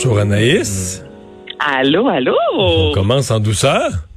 Bonjour Anaïs. Allô, allô? On commence en douceur.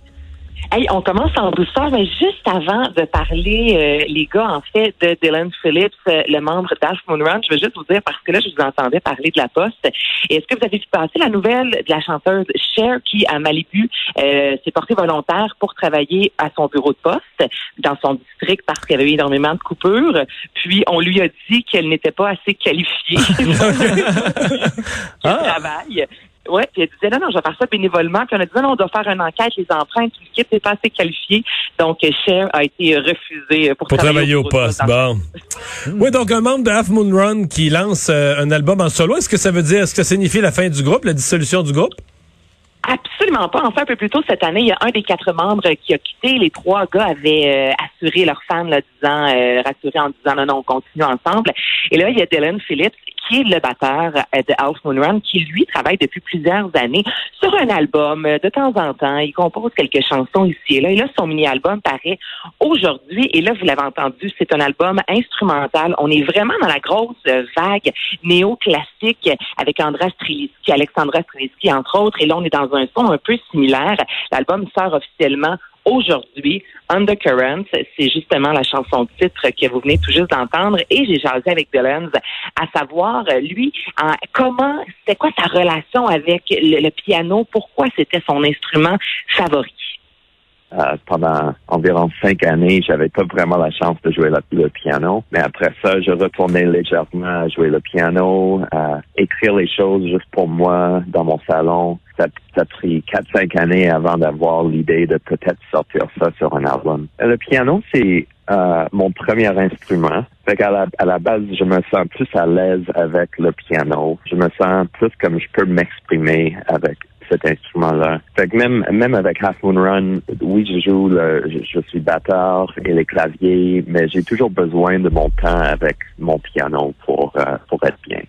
Hey, on commence en douceur, mais juste avant de parler, euh, les gars, en fait, de Dylan Phillips, euh, le membre d'Ash Moon Run, je veux juste vous dire, parce que là, je vous entendais parler de la poste. Est-ce que vous avez vu passer la nouvelle de la chanteuse Cher qui, à Malibu, euh, s'est portée volontaire pour travailler à son bureau de poste dans son district parce qu'il y avait eu énormément de coupures. Puis, on lui a dit qu'elle n'était pas assez qualifiée pour Ah. travail. Ouais, puis elle disait non, non, je vais faire ça bénévolement. Puis on a dit non, on doit faire une enquête, les empreintes, l'équipe n'est pas assez qualifiée. Donc, Cher a été refusé pour, Pour travailler au poste. Bon. Oui, donc un membre de Half Moon Run qui lance euh, un album en solo. Est-ce que ça veut dire, est-ce que ça signifie la fin du groupe, la dissolution du groupe? Absolument pas. Enfin, un peu plus tôt cette année, il y a un des quatre membres qui a quitté. Les trois gars avaient euh, assuré leurs fans, là, disant, euh, rassuré en disant non, non, on continue ensemble. Et là, il y a Dylan Phillips, qui est le batteur euh, de House Moon Run, qui lui travaille depuis plusieurs années sur un album. Euh, De temps en temps, il compose quelques chansons ici et là. Et là, son mini-album paraît aujourd'hui. Et là, vous l'avez entendu, c'est un album instrumental. On est vraiment dans la grosse vague néo-classique avec Andra Strelitzky, Alexandra Strelitzky, entre autres. Et là, on est dans un son un peu similaire. L'album sort officiellement aujourd'hui. Undercurrent, c'est justement la chanson titre que vous venez tout juste d'entendre. Et j'ai jasé avec Dylan à savoir, lui, en- comment, c'était quoi sa relation avec le piano? Pourquoi c'était son instrument favori? Euh, pendant environ cinq années, j'avais pas vraiment la chance de jouer le, piano. Mais après ça, je retournais légèrement à jouer le piano, à écrire les choses juste pour moi dans mon salon. Ça, ça a pris quatre, cinq années avant d'avoir l'idée de peut-être sortir ça sur un album. Le piano, c'est euh, mon premier instrument. Fait qu'à la, à la base, je me sens plus à l'aise avec le piano. Je me sens plus comme je peux m'exprimer avec cet instrument-là. Fait que même, même avec Half Moon Run, oui, je joue, le, je, je suis batteur et les claviers, mais j'ai toujours besoin de mon temps avec mon piano pour, euh, pour être bien.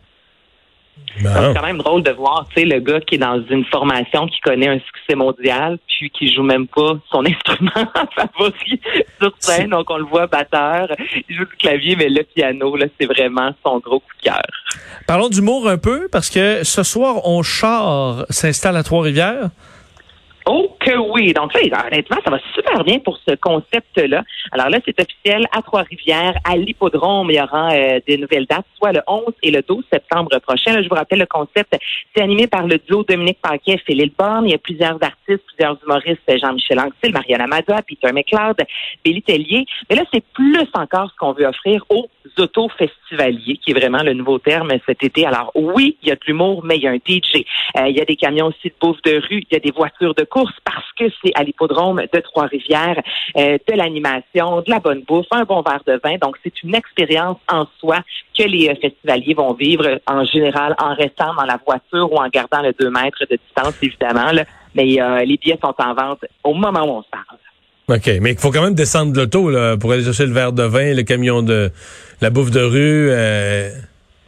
Bon. C'est quand même drôle de voir, tu sais, le gars qui est dans une formation qui connaît un succès mondial, puis qui joue même pas son instrument favori sur scène. Donc, on le voit batteur, il joue du clavier, mais le piano, là, c'est vraiment son gros coup de cœur. Parlons d'humour un peu, parce que ce soir, on char s'installe à Trois-Rivières. Oh que oui! Donc là, honnêtement, ça va super bien pour ce concept-là. Alors là, c'est officiel à Trois-Rivières, à l'hippodrome. Il y aura euh, des nouvelles dates, soit le 11 et le 12 septembre prochain. Là, je vous rappelle, le concept, c'est animé par le duo Dominique Paquet, Philippe Borne. Il y a plusieurs artistes, plusieurs humoristes, Jean-Michel Anctil, Mariana Madoua, Peter McLeod, Billy Tellier. Mais là, c'est plus encore ce qu'on veut offrir aux auto-festivaliers, qui est vraiment le nouveau terme cet été. Alors oui, il y a de l'humour, mais il y a un DJ. Euh, il y a des camions aussi de bouffe de rue, il y a des voitures de course parce que c'est à l'hippodrome de Trois-Rivières, euh, de l'animation, de la bonne bouffe, un bon verre de vin. Donc c'est une expérience en soi que les euh, festivaliers vont vivre en général en restant dans la voiture ou en gardant le 2 mètres de distance, évidemment. Mais euh, les billets sont en vente au moment où on se parle. OK, mais il faut quand même descendre de l'auto là, pour aller chercher le verre de vin, le camion de la bouffe de rue. euh,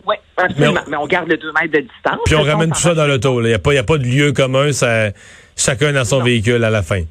Oui, absolument. Mais Mais on, garde le 2 mètres de distance. puis on ramène tout ça dans l'auto. Il n'y a, pas- y a pas de lieu commun. Ça, chacun dans son Non. véhicule à la fin.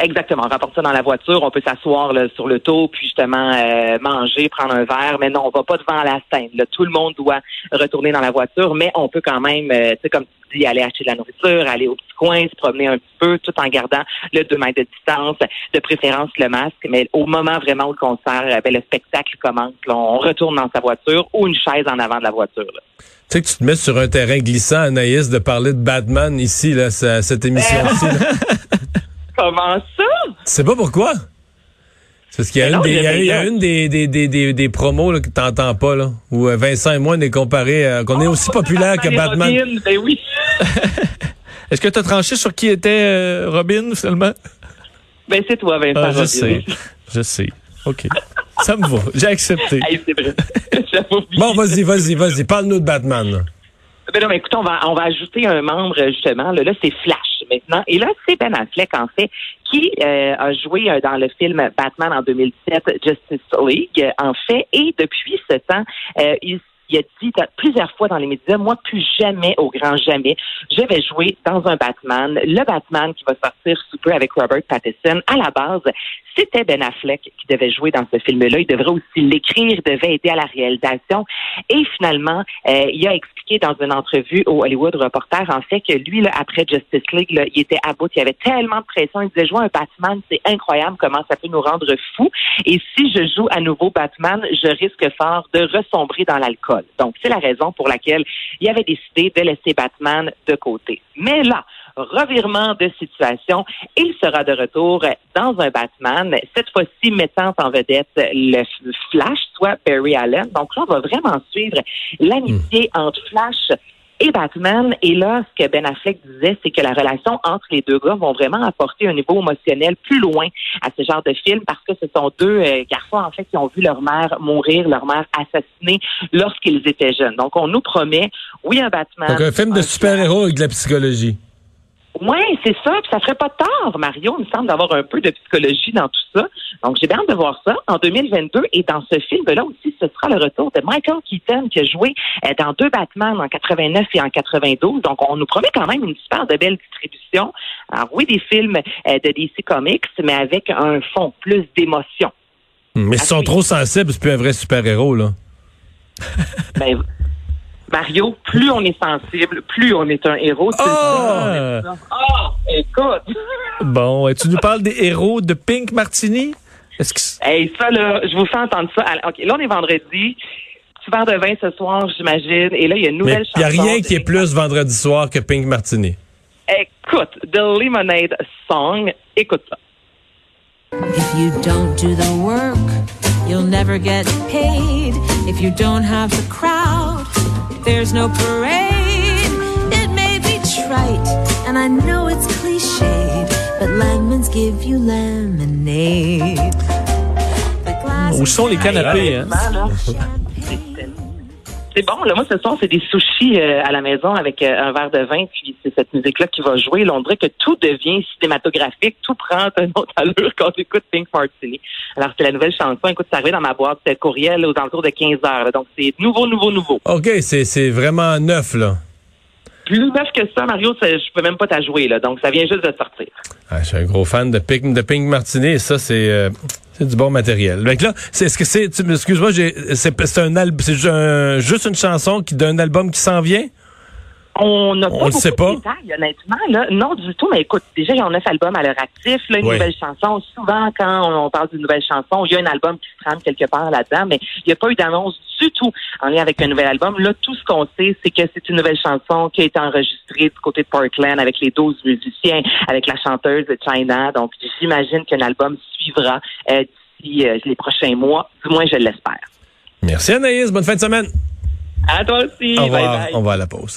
Exactement. On rapporte ça dans la voiture, on peut s'asseoir là, sur le dos, puis justement euh, manger, prendre un verre. Mais non, on va pas devant la scène. Là. Tout le monde doit retourner dans la voiture, mais on peut quand même, euh, tu sais, comme tu dis, aller acheter de la nourriture, aller au petit coin, se promener un petit peu, tout en gardant le 2 mètres de distance, de préférence le masque. Mais au moment vraiment où le concert, euh, ben, le spectacle commence, là, on retourne dans sa voiture ou une chaise en avant de la voiture. là. Tu sais que tu te mets sur un terrain glissant, Anaïs, de parler de Batman ici, là, ça- cette émission-ci. Comment ça? Tu sais pas pourquoi? C'est parce qu'il y a, une non, des, il y a- il y il y a avait- une des, des, des, des, des promos là, que t'entends pas, là, où euh, Vincent et moi, on est comparés, euh, qu'on est aussi populaire que Batman. Robin, ben oui. Est-ce que tu as tranché sur qui était euh, Robin, finalement? Ben c'est toi, Vincent. Ah, je Robin. sais. Je sais. OK. Ça me va. J'ai accepté. Hey, c'est vrai. Bon, vas-y, vas-y, vas-y. Parle-nous de Batman. là. Ben non, mais écoute, on va, on va ajouter un membre, justement. Là, là c'est Flash Et là, c'est Ben Affleck, en fait, qui euh, a joué euh, dans le film Batman en 2007, Justice League, euh, en fait. Et depuis ce temps, euh, il il a dit plusieurs fois dans les médias, moi, plus jamais, au grand jamais, je vais jouer dans un Batman. Le Batman qui va sortir sous peu avec Robert Pattinson. À la base, c'était Ben Affleck qui devait jouer dans ce film-là. Il devrait aussi l'écrire, il devait aider à la réalisation. Et finalement, euh, il a expliqué dans une entrevue au Hollywood Reporter, en fait, que lui, là, après Justice League, là, il était à bout. Il avait tellement de pression. Il disait, jouer un Batman, c'est incroyable comment ça peut nous rendre fous. Et si je joue à nouveau Batman, je risque fort de ressombrer dans l'alcool. Donc, c'est la raison pour laquelle il avait décidé de laisser Batman de côté. Mais là, revirement de situation. Il sera de retour dans un Batman, cette fois-ci mettant en vedette le Flash, soit Barry Allen. Donc là, on va vraiment suivre l'amitié entre Flash et Batman. Et là, ce que Ben Affleck disait, c'est que la relation entre les deux gars vont vraiment apporter un niveau émotionnel plus loin à ce genre de film parce que ce sont deux euh, garçons, en fait, qui ont vu leur mère mourir, leur mère assassinée lorsqu'ils étaient jeunes. Donc, on nous promet, oui, un Batman. Donc, un film de super-héros avec de la psychologie. Oui, c'est ça. Puis ça ferait pas tard, Mario, il me semble, d'avoir un peu de psychologie dans tout ça. Donc, j'ai bien hâte de voir ça en 2022. Et dans ce film-là aussi, ce sera le retour de Michael Keaton qui a joué euh, dans deux Batman en 89 et en 92. Donc, on nous promet quand même une super de belle distribution. Alors, oui, des films euh, de DC Comics, mais avec un fond plus d'émotion. Mais ils sont trop sensibles, c'est plus un vrai super-héros, là. ben, Mario, plus on est sensible, plus on est un héros. Oh! oh écoute! Bon, tu nous parles des héros de Pink Martini? Est-ce que... Hey, ça, là, je vous fais entendre ça. OK, là, on est vendredi. Petit verre de vin ce soir, j'imagine. Et là, il y a une nouvelle chanson. Il n'y a rien qui est plus vendredi soir que Pink Martini. Écoute, The Lemonade Song. Écoute ça. If you don't do the work, you'll never get paid. If you don't have the there's no parade. It may be trite, and I know it's cliched, but lemons give you lemonade. Où sont les canapés, hein? C'est bon, là, moi, ce soir, c'est des sushis euh, à la maison avec euh, un verre de vin, puis c'est cette musique-là qui va jouer. Là, on dirait que tout devient cinématographique, tout prend une autre allure quand on écoute Pink Martini. Alors, c'est la nouvelle chanson. Écoute, ça arrive dans ma boîte de courriel aux alentours de 15 heures. Donc, c'est nouveau, nouveau, nouveau. OK, c'est vraiment neuf, là plus neuf que ça, Mario, je peux même pas t'ajouer, là. Donc, ça vient juste de sortir. Ah, je suis un gros fan de Pink, de Pink Martini et ça, c'est, euh, du bon matériel. Donc là, c'est, est-ce que c'est, excuse-moi, c'est, un album, c'est juste une chanson qui d'un album qui s'en vient? On n'a pas beaucoup sait pas. de détails, honnêtement. Là. Non, du tout. Mais écoute, déjà, il y a neuf albums à leur actif. Là, une nouvelle chanson. Souvent, quand on parle d'une nouvelle chanson, il y a un album qui se trame quelque part là-dedans, mais il n'y a pas eu d'annonce du tout en lien avec un nouvel album. Là, tout ce qu'on sait, c'est que c'est une nouvelle chanson qui a été enregistrée du côté de Portland avec les 12 musiciens, avec la chanteuse de China. Donc, j'imagine qu'un album suivra euh, d'ici euh, les prochains mois. Du moins, je l'espère. Merci Anaïs. Bonne fin de semaine. À toi aussi. Au revoir. On va à la pause.